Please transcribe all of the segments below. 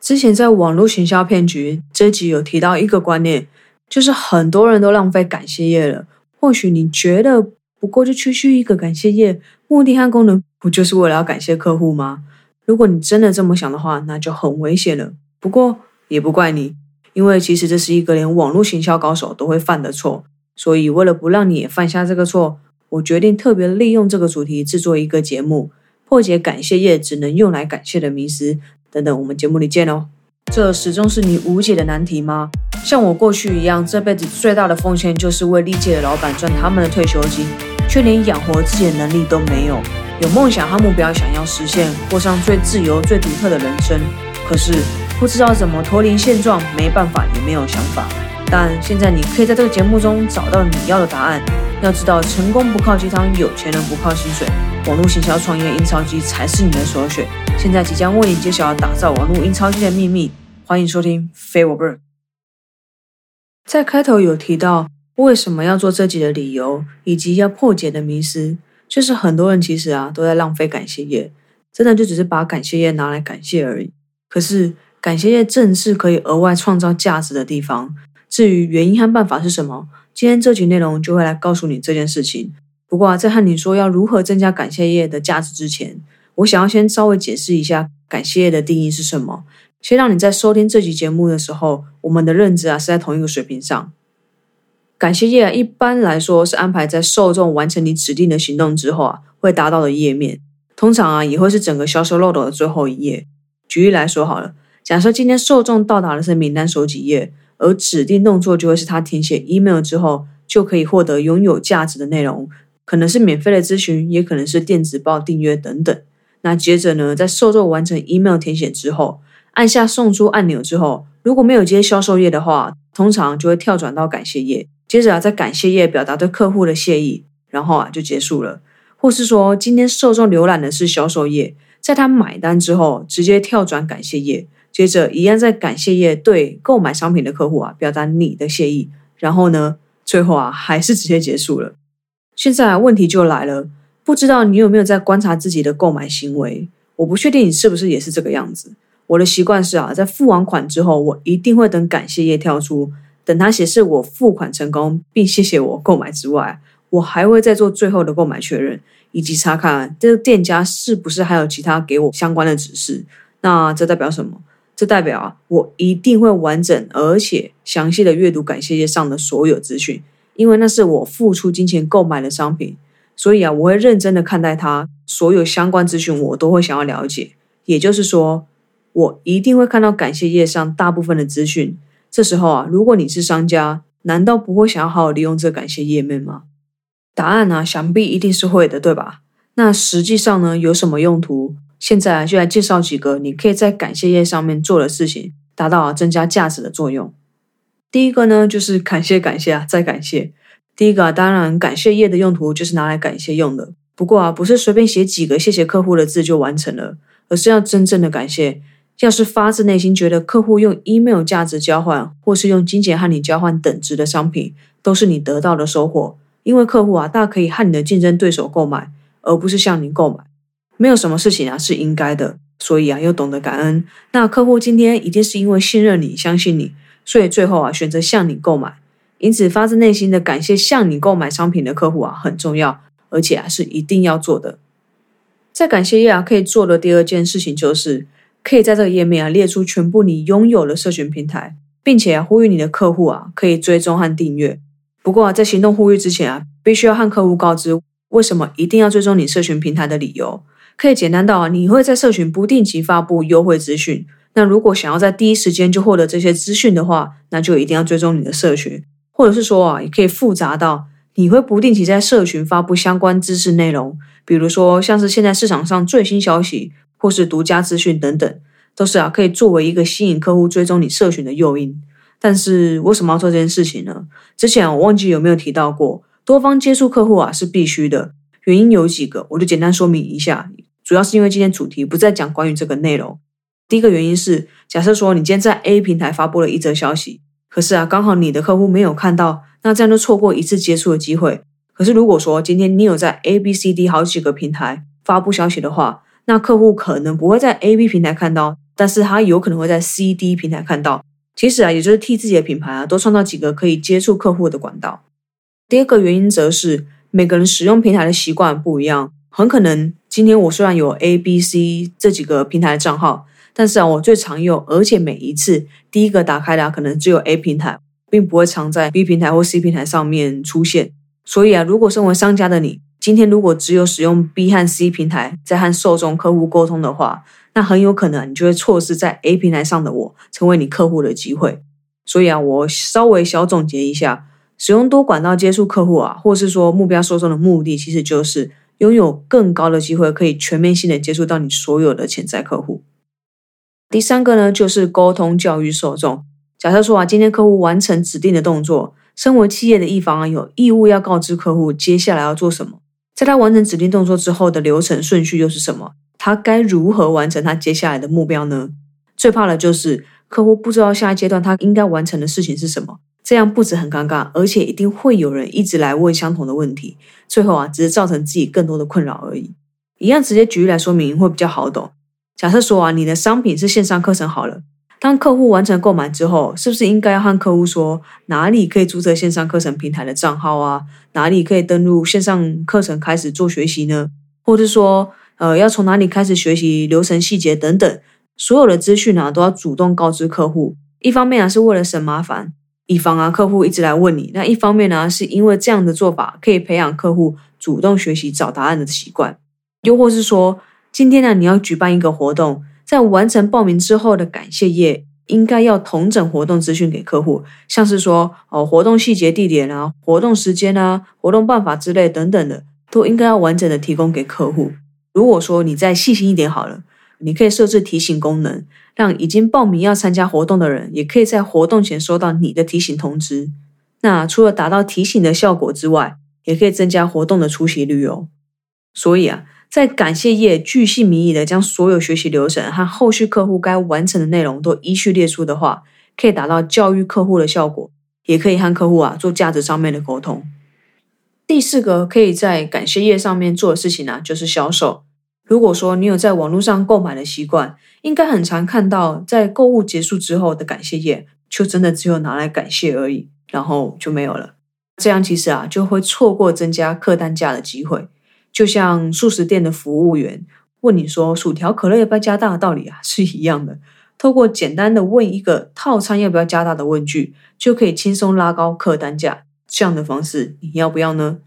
之前在网络行销骗局这集有提到一个观念，就是很多人都浪费感谢页了。或许你觉得不过就区区一个感谢页，目的和功能不就是为了要感谢客户吗？如果你真的这么想的话，那就很危险了。不过也不怪你，因为其实这是一个连网络行销高手都会犯的错。所以为了不让你也犯下这个错，我决定特别利用这个主题制作一个节目，破解感谢页只能用来感谢的迷思。等等，我们节目里见哦。这始终是你无解的难题吗？像我过去一样，这辈子最大的奉献就是为历届的老板赚他们的退休金，却连养活自己的能力都没有。有梦想和目标，想要实现，过上最自由、最独特的人生，可是不知道怎么脱离现状，没办法，也没有想法。但现在你可以在这个节目中找到你要的答案。要知道，成功不靠鸡汤，有钱人不靠薪水，网络行销创业印钞机才是你的首选。现在即将为你揭晓打造网络印钞机的秘密，欢迎收听《非我不》。在开头有提到为什么要做这集的理由，以及要破解的迷思，就是很多人其实啊都在浪费感谢页，真的就只是把感谢页拿来感谢而已。可是感谢页正是可以额外创造价值的地方。至于原因和办法是什么？今天这集内容就会来告诉你这件事情。不过啊，在和你说要如何增加感谢页的价值之前，我想要先稍微解释一下感谢页的定义是什么，先让你在收听这集节目的时候，我们的认知啊是在同一个水平上。感谢页一般来说是安排在受众完成你指定的行动之后啊会达到的页面，通常啊也会是整个销售漏斗的最后一页。举例来说好了，假设今天受众到达的是名单收集页。而指定动作就会是他填写 email 之后就可以获得拥有价值的内容，可能是免费的咨询，也可能是电子报订阅等等。那接着呢，在受众完成 email 填写之后，按下送出按钮之后，如果没有接销售页的话，通常就会跳转到感谢页。接着啊，在感谢页表达对客户的谢意，然后啊就结束了。或是说，今天受众浏览的是销售页，在他买单之后，直接跳转感谢页。接着，一样在感谢页对购买商品的客户啊表达你的谢意，然后呢，最后啊还是直接结束了。现在问题就来了，不知道你有没有在观察自己的购买行为？我不确定你是不是也是这个样子。我的习惯是啊，在付完款之后，我一定会等感谢页跳出，等它显示我付款成功，并谢谢我购买之外，我还会再做最后的购买确认，以及查看这个店家是不是还有其他给我相关的指示。那这代表什么？这代表啊，我一定会完整而且详细的阅读感谢页上的所有资讯，因为那是我付出金钱购买的商品，所以啊，我会认真的看待它，所有相关资讯我都会想要了解。也就是说，我一定会看到感谢页上大部分的资讯。这时候啊，如果你是商家，难道不会想要好好利用这感谢页面吗？答案呢，想必一定是会的，对吧？那实际上呢，有什么用途？现在就来介绍几个你可以在感谢页上面做的事情，达到增加价值的作用。第一个呢，就是感谢感谢啊，再感谢。第一个啊，当然感谢页的用途就是拿来感谢用的。不过啊，不是随便写几个谢谢客户的字就完成了，而是要真正的感谢。要是发自内心觉得客户用 email 价值交换，或是用金钱和你交换等值的商品，都是你得到的收获。因为客户啊，大可以和你的竞争对手购买，而不是向你购买。没有什么事情啊是应该的，所以啊又懂得感恩。那客户今天一定是因为信任你、相信你，所以最后啊选择向你购买。因此发自内心的感谢向你购买商品的客户啊很重要，而且啊是一定要做的。在感谢页啊可以做的第二件事情就是，可以在这个页面啊列出全部你拥有的社群平台，并且啊呼吁你的客户啊可以追踪和订阅。不过啊在行动呼吁之前啊，必须要和客户告知为什么一定要追踪你社群平台的理由。可以简单到啊，你会在社群不定期发布优惠资讯。那如果想要在第一时间就获得这些资讯的话，那就一定要追踪你的社群。或者是说啊，也可以复杂到你会不定期在社群发布相关知识内容，比如说像是现在市场上最新消息或是独家资讯等等，都是啊可以作为一个吸引客户追踪你社群的诱因。但是为什么要做这件事情呢？之前我忘记有没有提到过，多方接触客户啊是必须的，原因有几个，我就简单说明一下。主要是因为今天主题不再讲关于这个内容。第一个原因是，假设说你今天在 A 平台发布了一则消息，可是啊，刚好你的客户没有看到，那这样就错过一次接触的机会。可是如果说今天你有在 A、B、C、D 好几个平台发布消息的话，那客户可能不会在 A、B 平台看到，但是他有可能会在 C、D 平台看到。其实啊，也就是替自己的品牌啊，多创造几个可以接触客户的管道。第二个原因则是每个人使用平台的习惯不一样，很可能今天我虽然有 A、B、C 这几个平台的账号，但是啊，我最常用，而且每一次第一个打开的可能只有 A 平台，并不会常在 B 平台或 C 平台上面出现。所以啊，如果身为商家的你，今天如果只有使用 B 和 C 平台在和受众客户沟通的话，那很有可能你就会错失在 A 平台上的我成为你客户的机会。所以啊，我稍微小总结一下，使用多管道接触客户啊，或是说目标受众的目的，其实就是拥有更高的机会，可以全面性的接触到你所有的潜在客户。第三个呢，就是沟通教育受众。假设说啊，今天客户完成指定的动作，身为企业的一方啊，有义务要告知客户接下来要做什么，在他完成指定动作之后的流程顺序又是什么？他该如何完成他接下来的目标呢？最怕的就是客户不知道下一阶段他应该完成的事情是什么，这样不止很尴尬，而且一定会有人一直来问相同的问题，最后啊，只是造成自己更多的困扰而已。一样直接举例来说明会比较好懂。假设说啊，你的商品是线上课程好了，当客户完成购买之后，是不是应该要和客户说哪里可以注册线上课程平台的账号啊？哪里可以登录线上课程开始做学习呢？或者说？呃，要从哪里开始学习流程细节等等，所有的资讯呢，都要主动告知客户。一方面啊，是为了省麻烦，以防啊客户一直来问你；那一方面呢，是因为这样的做法可以培养客户主动学习找答案的习惯。又或是说，今天呢，你要举办一个活动，在完成报名之后的感谢页，应该要同整活动资讯给客户，像是说哦，活动细节、地点啊，活动时间啊，活动办法之类等等的，都应该要完整的提供给客户。如果说你再细心一点好了，你可以设置提醒功能，让已经报名要参加活动的人，也可以在活动前收到你的提醒通知。那除了达到提醒的效果之外，也可以增加活动的出席率哦。所以啊，在感谢页巨细靡遗的将所有学习流程和后续客户该完成的内容都依序列出的话，可以达到教育客户的效果，也可以和客户啊做价值上面的沟通。第四个可以在感谢页上面做的事情呢，就是销售。如果说你有在网络上购买的习惯，应该很常看到在购物结束之后的感谢页，就真的只有拿来感谢而已，然后就没有了。这样其实啊，就会错过增加客单价的机会。就像素食店的服务员问你说薯条可乐要不要加大的道理啊，是一样的。透过简单的问一个套餐要不要加大的问句，就可以轻松拉高客单价。这样的方式你要不要呢？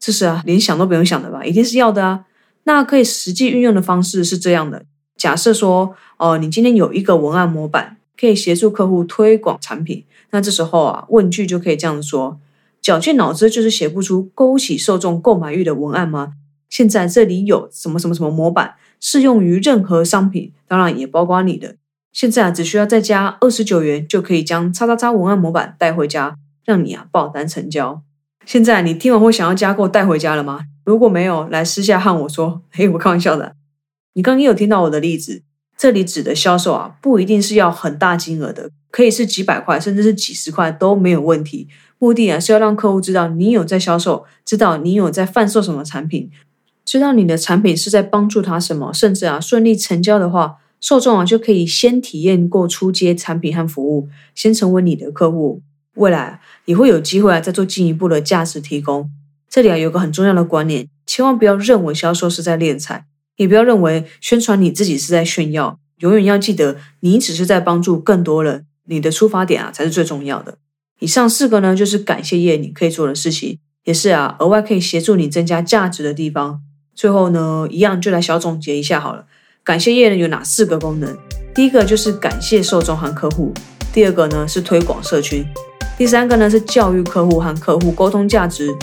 这是啊，连想都不用想的吧？一定是要的啊。那可以实际运用的方式是这样的：假设说，哦，你今天有一个文案模板，可以协助客户推广产品。那这时候啊，问句就可以这样说：绞尽脑汁就是写不出勾起受众购买欲的文案吗？现在这里有什么什么什么模板，适用于任何商品，当然也包括你的。现在啊，只需要再加二十九元，就可以将叉叉叉文案模板带回家。让你啊爆单成交。现在你听完会想要加购带回家了吗？如果没有，来私下和我说。嘿，我开玩笑的。你刚刚有听到我的例子，这里指的销售啊，不一定是要很大金额的，可以是几百块，甚至是几十块都没有问题。目的啊是要让客户知道你有在销售，知道你有在贩售什么产品，知道你的产品是在帮助他什么，甚至啊顺利成交的话，受众啊就可以先体验过出街产品和服务，先成为你的客户。未来也会有机会啊，再做进一步的价值提供。这里啊有个很重要的观念，千万不要认为销售是在敛财，也不要认为宣传你自己是在炫耀。永远要记得，你只是在帮助更多人，你的出发点啊才是最重要的。以上四个呢，就是感谢页你可以做的事情，也是啊额外可以协助你增加价值的地方。最后呢，一样就来小总结一下好了。感谢页呢有哪四个功能？第一个就是感谢受众和客户，第二个呢是推广社群。第三个呢是教育客户和客户沟通价值。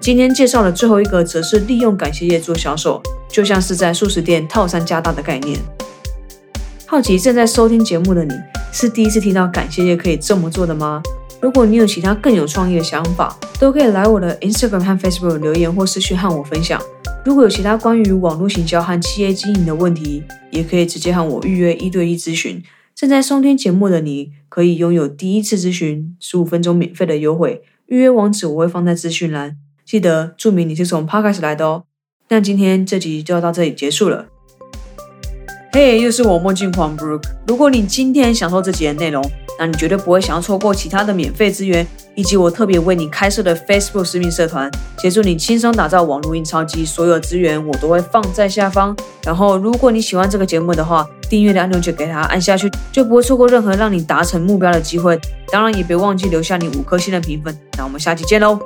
今天介绍的最后一个则是利用感谢页做销售，就像是在素食店套餐加大的概念。好奇正在收听节目的你，是第一次听到感谢页可以这么做的吗？如果你有其他更有创意的想法，都可以来我的 Instagram 和 Facebook 留言或私讯和我分享。如果有其他关于网络行销和企业经营的问题，也可以直接和我预约一对一咨询。正在收听节目的你，可以拥有第一次咨询十五分钟免费的优惠。预约网址我会放在资讯栏，记得注明你是从 Podcast 来的哦。那今天这集就要到这里结束了。嘿，又是我梦境狂 Brook。如果你今天享受这集的内容，那你绝对不会想要错过其他的免费资源，以及我特别为你开设的 Facebook 私密社团，协助你轻松打造网络印钞机。所有资源我都会放在下方。然后，如果你喜欢这个节目的话，订阅的按钮就给它按下去，就不会错过任何让你达成目标的机会。当然，也别忘记留下你五颗星的评分。那我们下期见喽！